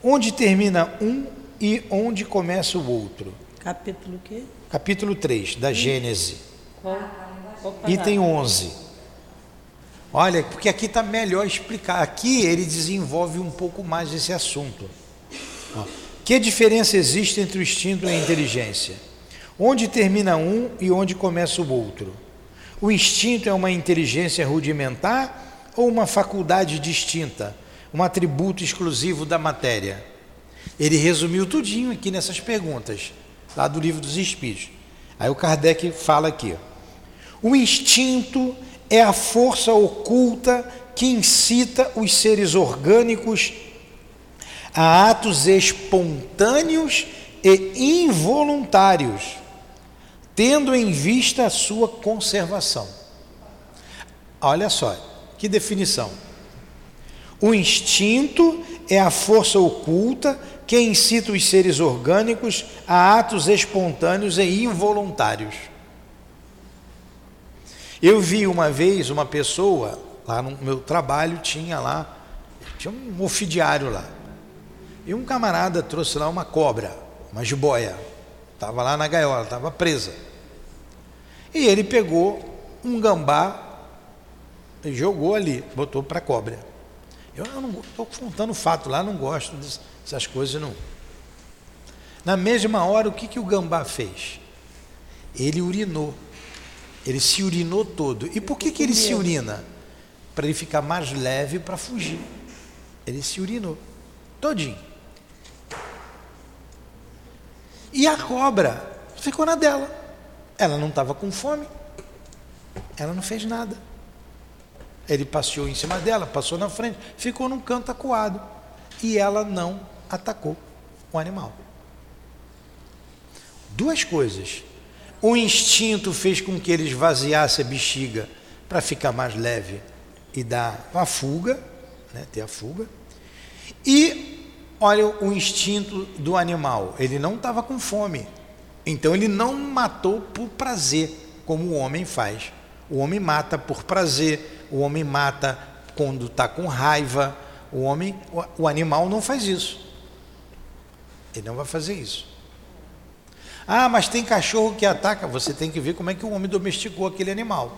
Onde termina um e onde começa o outro? Capítulo quê? Capítulo 3 da Gênese. Qual? Qual Item 11. Olha, porque aqui está melhor explicar. Aqui ele desenvolve um pouco mais esse assunto. Ó. Que diferença existe entre o instinto e a inteligência? Onde termina um e onde começa o outro? O instinto é uma inteligência rudimentar ou uma faculdade distinta, um atributo exclusivo da matéria? Ele resumiu tudinho aqui nessas perguntas, lá do livro dos Espíritos. Aí o Kardec fala aqui: o instinto é a força oculta que incita os seres orgânicos a atos espontâneos e involuntários, tendo em vista a sua conservação. Olha só, que definição. O instinto é a força oculta que incita os seres orgânicos a atos espontâneos e involuntários. Eu vi uma vez uma pessoa, lá no meu trabalho, tinha lá, tinha um ofidiário lá. E um camarada trouxe lá uma cobra, uma jiboia. Estava lá na gaiola, estava presa. E ele pegou um gambá jogou ali, botou para a cobra. Eu não estou contando fato lá, não gosto dessas coisas não. Na mesma hora, o que, que o gambá fez? Ele urinou. Ele se urinou todo. E por que, que ele se urina? Para ele ficar mais leve para fugir. Ele se urinou. Todinho. E a cobra ficou na dela. Ela não estava com fome. Ela não fez nada. Ele passeou em cima dela, passou na frente, ficou num canto acuado. E ela não atacou o animal. Duas coisas. O instinto fez com que ele esvaziasse a bexiga para ficar mais leve e dar a fuga, né, ter a fuga. E Olha o instinto do animal, ele não estava com fome. Então ele não matou por prazer, como o homem faz. O homem mata por prazer, o homem mata quando está com raiva. O homem, o animal não faz isso. Ele não vai fazer isso. Ah, mas tem cachorro que ataca. Você tem que ver como é que o homem domesticou aquele animal.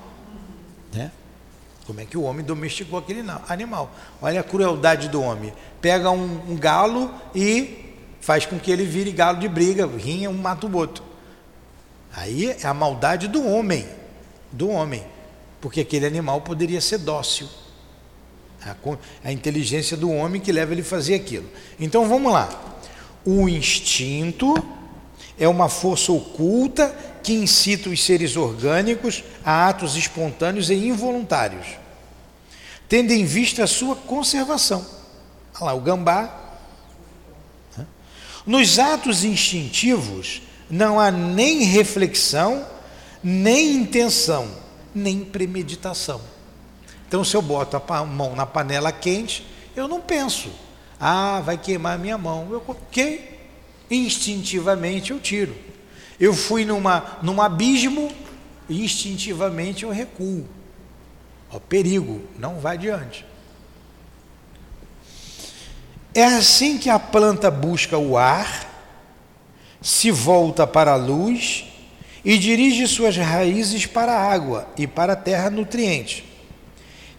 Né? Como é que o homem domesticou aquele animal. Olha a crueldade do homem. Pega um, um galo e faz com que ele vire galo de briga, rinha, um mata o outro. Aí é a maldade do homem, do homem, porque aquele animal poderia ser dócil. A, a inteligência do homem que leva ele a fazer aquilo. Então vamos lá. O instinto é uma força oculta que incita os seres orgânicos a atos espontâneos e involuntários, tendo em vista a sua conservação. Olha lá, o gambá. Nos atos instintivos não há nem reflexão, nem intenção, nem premeditação. Então, se eu boto a mão na panela quente, eu não penso, ah, vai queimar a minha mão. Eu coloquei, instintivamente eu tiro. Eu fui numa, num abismo, instintivamente eu recuo. Ó, perigo, não vai adiante. É assim que a planta busca o ar, se volta para a luz e dirige suas raízes para a água e para a terra nutriente,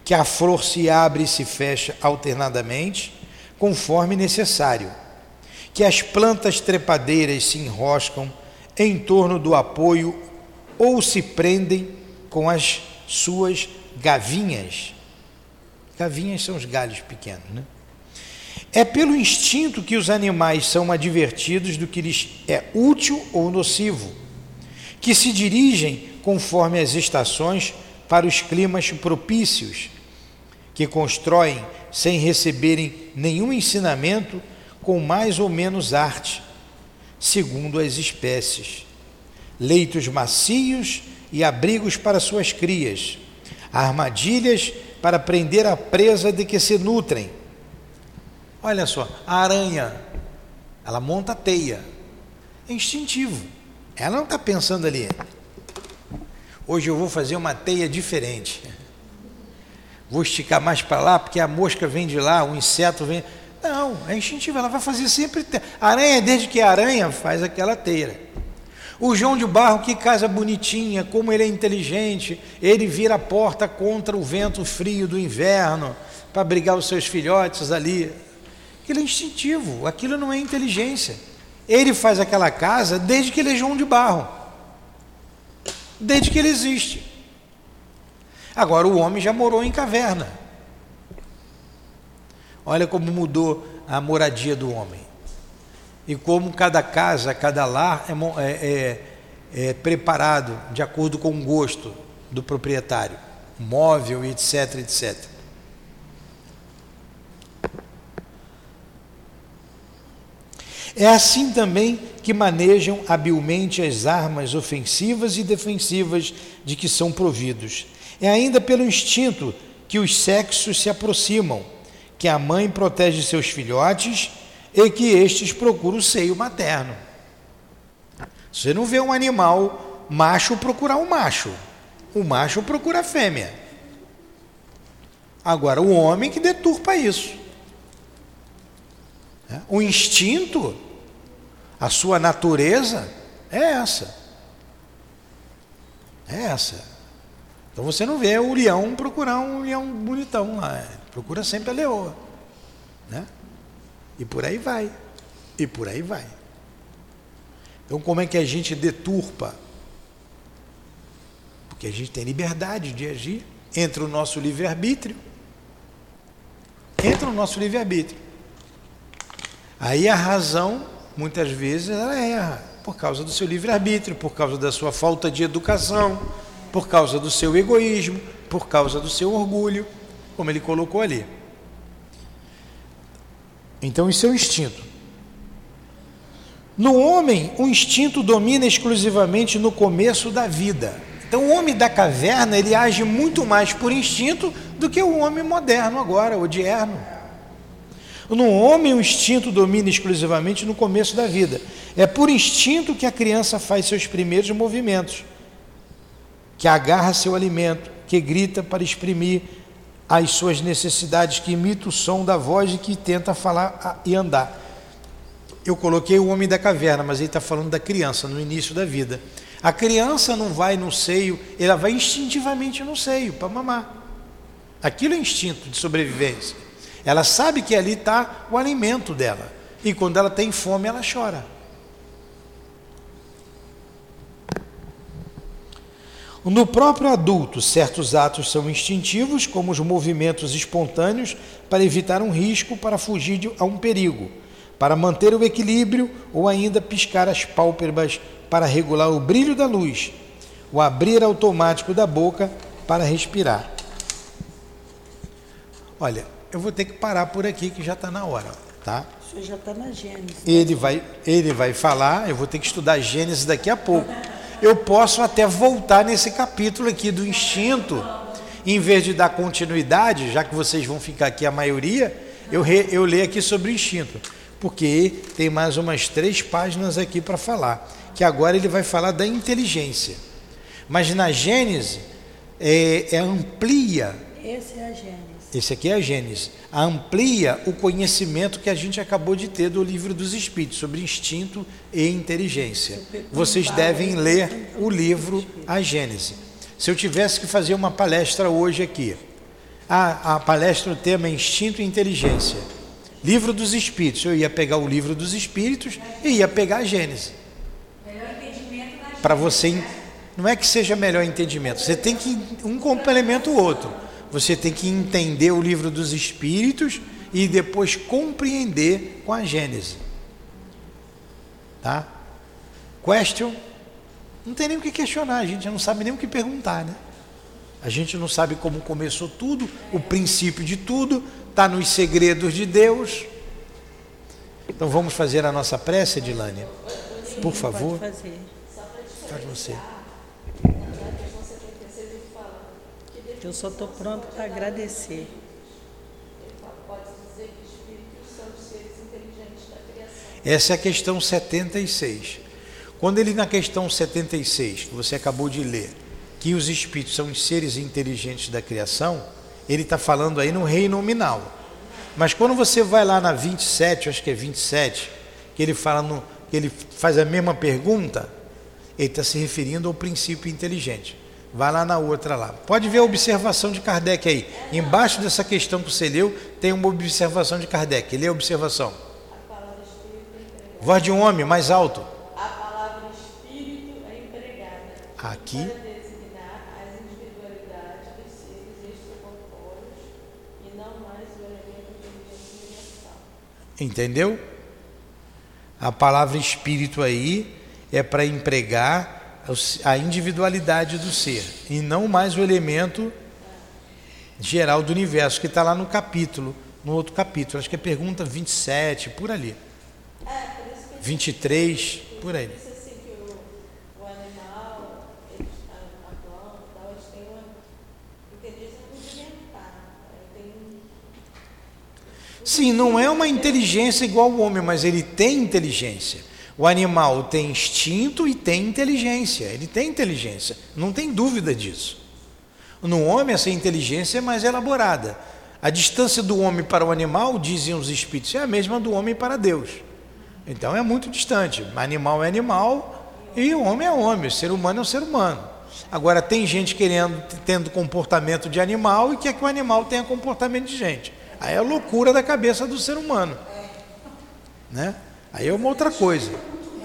que a flor se abre e se fecha alternadamente, conforme necessário, que as plantas trepadeiras se enroscam em torno do apoio ou se prendem com as suas gavinhas. Gavinhas são os galhos pequenos, né? É pelo instinto que os animais são advertidos do que lhes é útil ou nocivo, que se dirigem conforme as estações para os climas propícios, que constroem sem receberem nenhum ensinamento com mais ou menos arte, segundo as espécies, leitos macios e abrigos para suas crias, armadilhas para prender a presa de que se nutrem. Olha só, a aranha, ela monta teia, é instintivo, ela não está pensando ali. Hoje eu vou fazer uma teia diferente. Vou esticar mais para lá, porque a mosca vem de lá, o inseto vem. Não, é instintivo, ela vai fazer sempre. Te... Aranha, desde que é aranha, faz aquela teia. O João de Barro, que casa bonitinha, como ele é inteligente, ele vira a porta contra o vento frio do inverno, para brigar os seus filhotes ali. Aquilo é instintivo, aquilo não é inteligência. Ele faz aquela casa desde que ele é João de Barro, desde que ele existe. Agora, o homem já morou em caverna. Olha como mudou a moradia do homem. E como cada casa, cada lar é, é- é- é preparado de acordo com o gosto do proprietário, móvel, etc, etc. É assim também que manejam habilmente as armas ofensivas e defensivas de que são providos. É ainda pelo instinto que os sexos se aproximam, que a mãe protege seus filhotes e que estes procuram o seio materno. Você não vê um animal macho procurar um macho, o macho procura a fêmea. Agora, o homem que deturpa isso. né? O instinto, a sua natureza é essa. É essa. Então você não vê o leão procurar um leão bonitão lá, procura sempre a leoa, né? E por aí vai. E por aí vai. Então como é que a gente deturpa? Porque a gente tem liberdade de agir, entra o nosso livre-arbítrio. Entra o nosso livre-arbítrio. Aí a razão, muitas vezes, ela erra por causa do seu livre-arbítrio, por causa da sua falta de educação, por causa do seu egoísmo, por causa do seu orgulho, como ele colocou ali. Então, isso é o instinto. No homem, o instinto domina exclusivamente no começo da vida. Então, o homem da caverna, ele age muito mais por instinto do que o homem moderno agora, odierno. No homem, o instinto domina exclusivamente no começo da vida. É por instinto que a criança faz seus primeiros movimentos, que agarra seu alimento, que grita para exprimir as suas necessidades, que imita o som da voz e que tenta falar e andar. Eu coloquei o homem da caverna, mas ele está falando da criança, no início da vida. A criança não vai no seio, ela vai instintivamente no seio para mamar. Aquilo é instinto de sobrevivência. Ela sabe que ali está o alimento dela. E quando ela tem fome, ela chora. No próprio adulto, certos atos são instintivos, como os movimentos espontâneos para evitar um risco, para fugir de, a um perigo, para manter o equilíbrio ou ainda piscar as pálpebras para regular o brilho da luz, o abrir automático da boca para respirar. Olha, eu vou ter que parar por aqui que já está na hora, tá? Isso já está na Gênesis. Ele vai, ele vai falar, eu vou ter que estudar Gênesis daqui a pouco eu posso até voltar nesse capítulo aqui do instinto, em vez de dar continuidade, já que vocês vão ficar aqui a maioria, eu, re, eu leio aqui sobre o instinto, porque tem mais umas três páginas aqui para falar, que agora ele vai falar da inteligência. Mas na Gênese é, é amplia. Esse é a Gênesis. Esse aqui é a Gênesis. Amplia o conhecimento que a gente acabou de ter do livro dos Espíritos sobre instinto e inteligência. Vocês devem ler o livro A Gênese. Se eu tivesse que fazer uma palestra hoje aqui, a, a palestra o tema é Instinto e Inteligência. Livro dos Espíritos. Eu ia pegar o livro dos Espíritos e ia pegar a Gênese. Para você. Não é que seja melhor entendimento. Você tem que. Um complementa o outro você tem que entender o livro dos Espíritos e depois compreender com a Gênese. Tá? Question? Não tem nem o que questionar, a gente não sabe nem o que perguntar, né? A gente não sabe como começou tudo, o princípio de tudo, está nos segredos de Deus. Então vamos fazer a nossa prece, Dilane? Por favor. Faz você. Eu só estou pronto para agradecer. Essa é a questão 76. Quando ele, na questão 76, que você acabou de ler, que os espíritos são os seres inteligentes da criação, ele está falando aí no reino nominal. Mas quando você vai lá na 27, acho que é 27, que ele fala no, que ele faz a mesma pergunta, ele está se referindo ao princípio inteligente. Vai lá na outra lá. Pode ver a observação de Kardec aí. Embaixo dessa questão que você leu, tem uma observação de Kardec. Lê a observação. Voz de um homem mais alto. A palavra espírito é empregada aqui para designar as individualidades dos seres extracorpóreos e não mais o elemento de universal. Entendeu? A palavra espírito aí é para empregar a individualidade do ser e não mais o elemento geral do universo, que está lá no capítulo, no outro capítulo, acho que é pergunta 27, por ali. 23, por aí. Sim, não é uma inteligência igual ao homem, mas ele tem inteligência. O animal tem instinto e tem inteligência. Ele tem inteligência, não tem dúvida disso. No homem, essa inteligência é mais elaborada. A distância do homem para o animal, dizem os espíritos, é a mesma do homem para Deus. Então é muito distante. Animal é animal e o homem é homem, o ser humano é o ser humano. Agora tem gente querendo, tendo comportamento de animal e quer que o animal tenha comportamento de gente. Aí é a loucura da cabeça do ser humano. Né? Aí é uma outra coisa.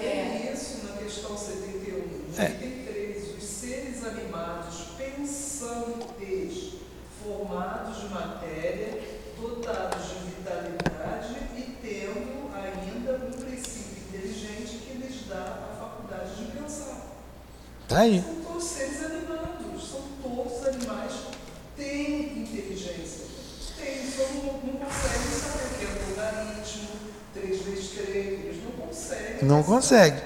É isso na questão 71. É. 73. Os seres animados pensantes, formados de matéria, dotados de vitalidade e tendo ainda um princípio inteligente que lhes dá a faculdade de pensar. Tá aí. São todos seres animados, são todos animais, têm inteligência. Tem, só não, não conseguem saber o que é logaritmo, 3 vezes 3, eles não conseguem. Não consegue.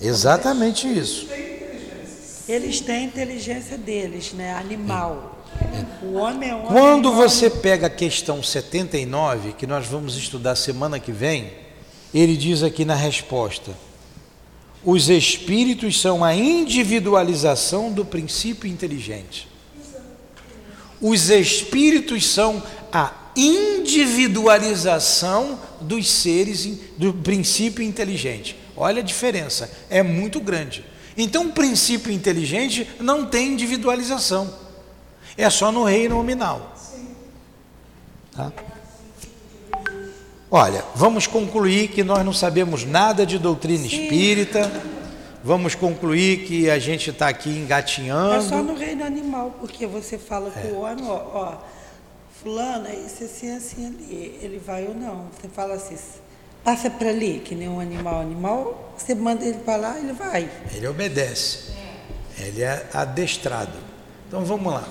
Exatamente isso. Eles têm a inteligência deles, né? Animal. O homem é homem. Quando você pega a questão 79, que nós vamos estudar semana que vem, ele diz aqui na resposta: os espíritos são a individualização do princípio inteligente. Os espíritos são a individualização dos seres, do princípio inteligente. Olha a diferença, é muito grande. Então, o princípio inteligente não tem individualização, é só no reino nominal. Tá? Olha, vamos concluir que nós não sabemos nada de doutrina Sim. espírita. Vamos concluir que a gente está aqui engatinhando. É só no reino animal, porque você fala é. com o homem, ó, ó, é isso assim, assim ali. Ele vai ou não. Você fala assim, passa para ali, que nem um animal. Animal, você manda ele para lá, ele vai. Ele obedece. Ele é adestrado. Então vamos lá.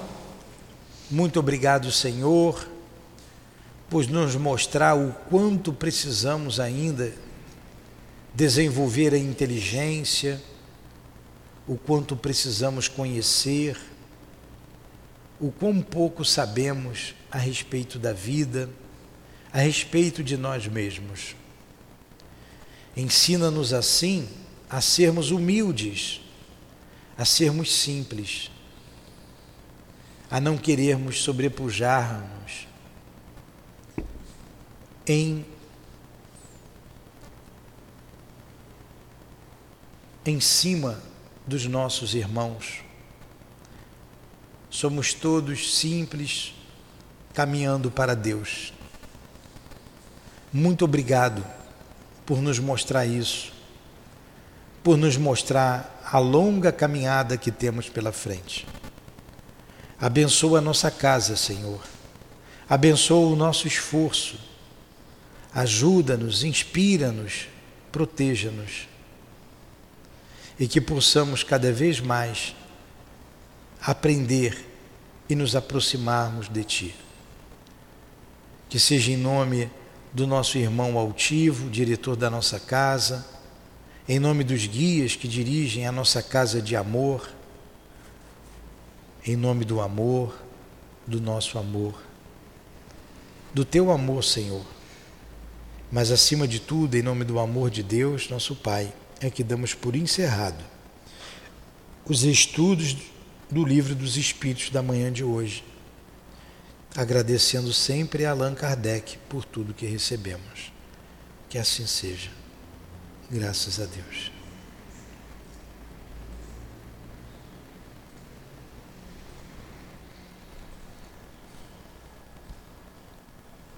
Muito obrigado, Senhor por nos mostrar o quanto precisamos ainda desenvolver a inteligência, o quanto precisamos conhecer, o quão pouco sabemos a respeito da vida, a respeito de nós mesmos. Ensina-nos assim a sermos humildes, a sermos simples, a não querermos sobrepujar-nos em em cima dos nossos irmãos. Somos todos simples caminhando para Deus. Muito obrigado por nos mostrar isso, por nos mostrar a longa caminhada que temos pela frente. Abençoa a nossa casa, Senhor. Abençoa o nosso esforço ajuda-nos, inspira-nos, proteja-nos. E que possamos cada vez mais aprender e nos aproximarmos de Ti. Que seja em nome do nosso irmão altivo, diretor da nossa casa, em nome dos guias que dirigem a nossa casa de amor, em nome do amor, do nosso amor, do Teu amor, Senhor mas acima de tudo, em nome do amor de Deus, nosso Pai, é que damos por encerrado os estudos do livro dos Espíritos da manhã de hoje, agradecendo sempre a Allan Kardec por tudo que recebemos. Que assim seja. Graças a Deus.